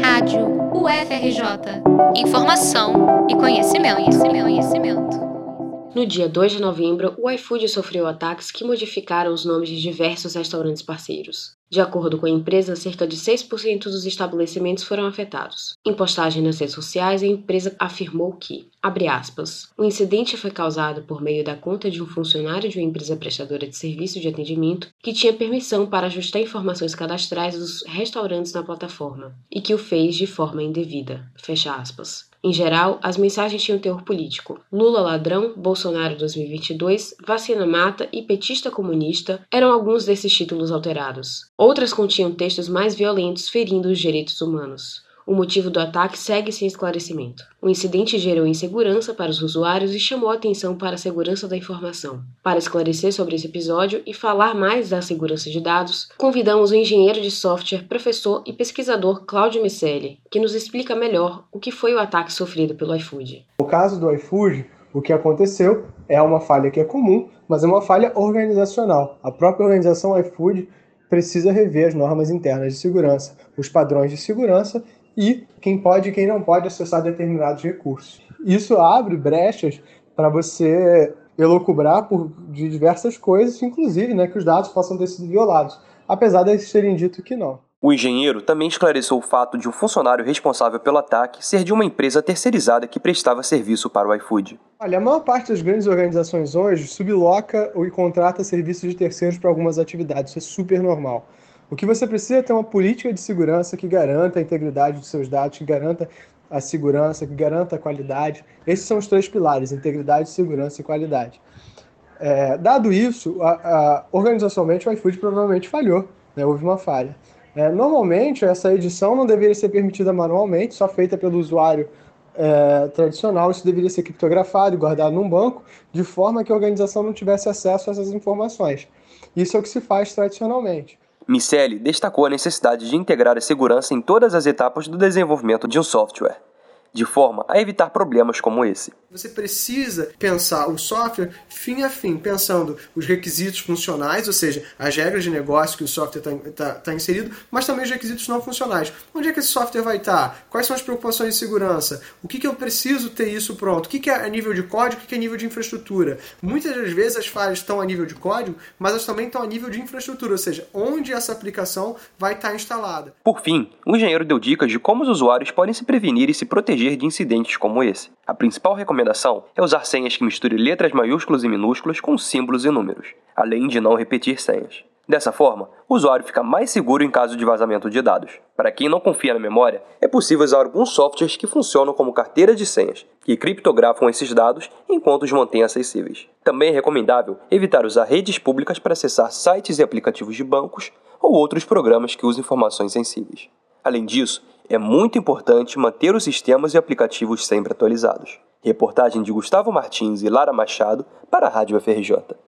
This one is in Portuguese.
Rádio UFRJ. Informação e conhecimento, conhecimento, conhecimento. No dia 2 de novembro, o iFood sofreu ataques que modificaram os nomes de diversos restaurantes parceiros. De acordo com a empresa, cerca de 6% dos estabelecimentos foram afetados. Em postagem nas redes sociais, a empresa afirmou que, abre aspas, o incidente foi causado por meio da conta de um funcionário de uma empresa prestadora de serviço de atendimento que tinha permissão para ajustar informações cadastrais dos restaurantes na plataforma e que o fez de forma indevida. Fecha aspas. Em geral, as mensagens tinham teor político. Lula ladrão, Bolsonaro 2022, vacina mata e petista comunista eram alguns desses títulos alterados. Outras continham textos mais violentos ferindo os direitos humanos. O motivo do ataque segue sem esclarecimento. O incidente gerou insegurança para os usuários e chamou atenção para a segurança da informação. Para esclarecer sobre esse episódio e falar mais da segurança de dados, convidamos o engenheiro de software, professor e pesquisador Cláudio Miscelli, que nos explica melhor o que foi o ataque sofrido pelo iFood. No caso do iFood, o que aconteceu é uma falha que é comum, mas é uma falha organizacional. A própria organização iFood precisa rever as normas internas de segurança, os padrões de segurança e quem pode e quem não pode acessar determinados recursos. Isso abre brechas para você elocubrar por de diversas coisas, inclusive né, que os dados possam ter sido violados, apesar de eles terem dito que não. O engenheiro também esclareceu o fato de o um funcionário responsável pelo ataque ser de uma empresa terceirizada que prestava serviço para o iFood. Olha, a maior parte das grandes organizações hoje subloca ou contrata serviços de terceiros para algumas atividades. Isso é super normal. O que você precisa é ter uma política de segurança que garanta a integridade dos seus dados, que garanta a segurança, que garanta a qualidade. Esses são os três pilares: integridade, segurança e qualidade. É, dado isso, a, a, organizacionalmente o iFood provavelmente falhou, né? houve uma falha. É, normalmente, essa edição não deveria ser permitida manualmente, só feita pelo usuário é, tradicional. Isso deveria ser criptografado e guardado num banco, de forma que a organização não tivesse acesso a essas informações. Isso é o que se faz tradicionalmente. Miceli destacou a necessidade de integrar a segurança em todas as etapas do desenvolvimento de um software de forma a evitar problemas como esse. Você precisa pensar o software fim a fim, pensando os requisitos funcionais, ou seja, as regras de negócio que o software está tá, tá inserido, mas também os requisitos não funcionais. Onde é que esse software vai estar? Tá? Quais são as preocupações de segurança? O que, que eu preciso ter isso pronto? O que, que é a nível de código? O que, que é nível de infraestrutura? Muitas das vezes as falhas estão a nível de código, mas elas também estão a nível de infraestrutura, ou seja, onde essa aplicação vai estar instalada. Por fim, o engenheiro deu dicas de como os usuários podem se prevenir e se proteger proteger de incidentes como esse. A principal recomendação é usar senhas que misturem letras maiúsculas e minúsculas com símbolos e números, além de não repetir senhas. Dessa forma, o usuário fica mais seguro em caso de vazamento de dados. Para quem não confia na memória, é possível usar alguns softwares que funcionam como carteiras de senhas, que criptografam esses dados enquanto os mantêm acessíveis. Também é recomendável evitar usar redes públicas para acessar sites e aplicativos de bancos ou outros programas que usam informações sensíveis. Além disso, é muito importante manter os sistemas e aplicativos sempre atualizados. Reportagem de Gustavo Martins e Lara Machado para a Rádio FRJ.